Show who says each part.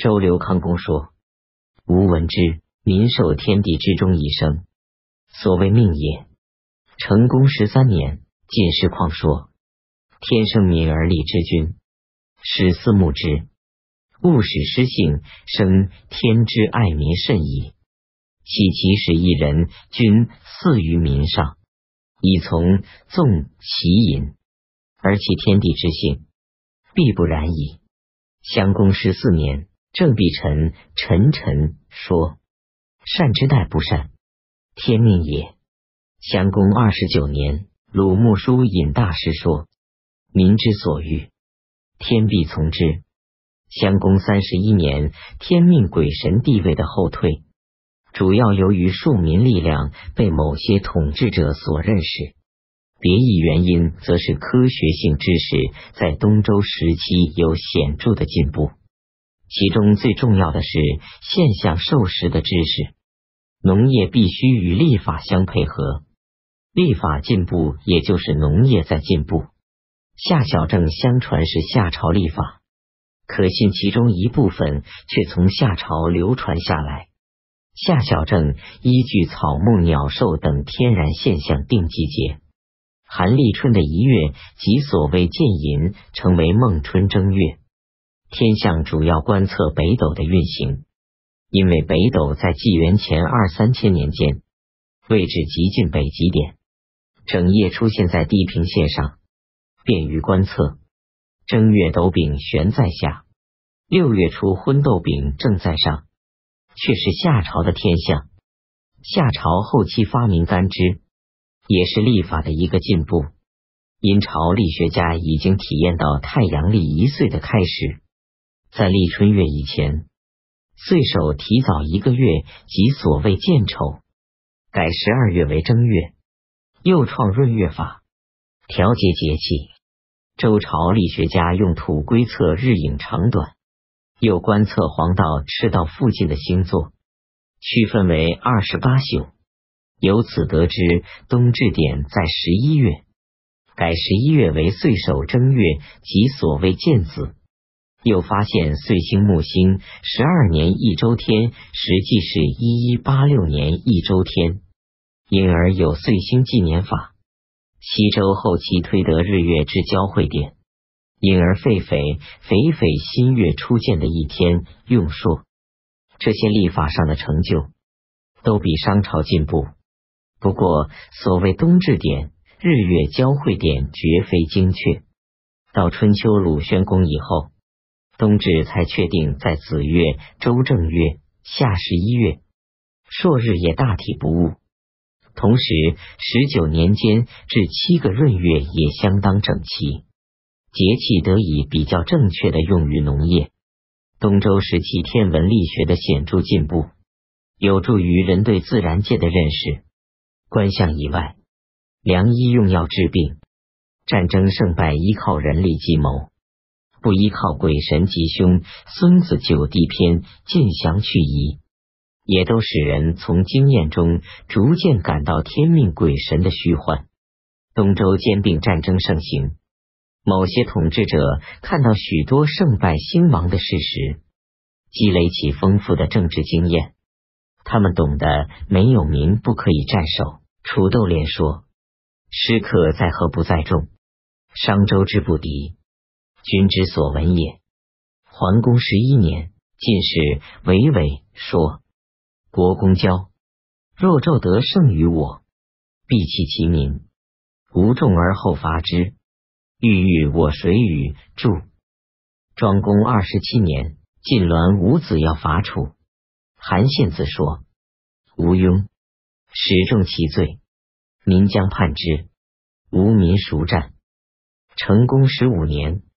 Speaker 1: 周刘康公说：“吾闻之，民受天地之中以生，所谓命也。”成公十三年，进士况说：“天生民而立之君，始思慕之，勿使失性，生天之爱民甚矣。岂其使一人君祀于民上，以从纵其淫，而其天地之性，必不然矣。”襄公十四年，郑必臣臣臣说：“善之代不善，天命也。”襄公二十九年，鲁穆叔引大师说：“民之所欲，天必从之。”襄公三十一年，天命鬼神地位的后退，主要由于庶民力量被某些统治者所认识；别一原因，则是科学性知识在东周时期有显著的进步。其中最重要的是现象授时的知识。农业必须与立法相配合。立法进步，也就是农业在进步。夏小正相传是夏朝立法，可信其中一部分却从夏朝流传下来。夏小正依据草木鸟兽等天然现象定季节，寒立春的一月即所谓建寅，成为孟春正月。天象主要观测北斗的运行，因为北斗在纪元前二三千年间位置极近北极点。整夜出现在地平线上，便于观测。正月斗柄悬在下，六月初昏斗柄正在上，却是夏朝的天象。夏朝后期发明干支，也是历法的一个进步。殷朝历学家已经体验到太阳历一岁的开始，在立春月以前，岁首提早一个月，即所谓建丑，改十二月为正月。又创闰月法，调节节气。周朝历学家用土规测日影长短，又观测黄道、赤道附近的星座，区分为二十八宿。由此得知冬至点在十一月，改十一月为岁首正月，即所谓建子。又发现岁星木星十二年一周天，实际是一一八六年一周天。因而有岁星纪年法。西周后期推得日月之交汇点，因而狒狒肥狒新月初见的一天用朔。这些历法上的成就都比商朝进步。不过，所谓冬至点、日月交汇点绝非精确。到春秋鲁宣公以后，冬至才确定在子月、周正月、夏十一月，朔日也大体不误。同时，十九年间至七个闰月也相当整齐，节气得以比较正确的用于农业。东周时期天文力学的显著进步，有助于人对自然界的认识。观象以外，良医用药治病，战争胜败依靠人力计谋，不依靠鬼神吉凶。《孙子九地篇》尽详去疑。也都使人从经验中逐渐感到天命鬼神的虚幻。东周兼并战争盛行，某些统治者看到许多胜败兴亡的事实，积累起丰富的政治经验。他们懂得没有民不可以战守。楚斗连说：“师客在何不在众？商周之不敌，君之所闻也。”桓公十一年，进士韦伟说。国公交，若纣得胜于我，必弃其民，无众而后伐之。欲欲我谁与？助。庄公二十七年，晋栾五子要伐楚，韩献子说：“吴庸始重其罪，民将叛之。无民孰战？成功十五年，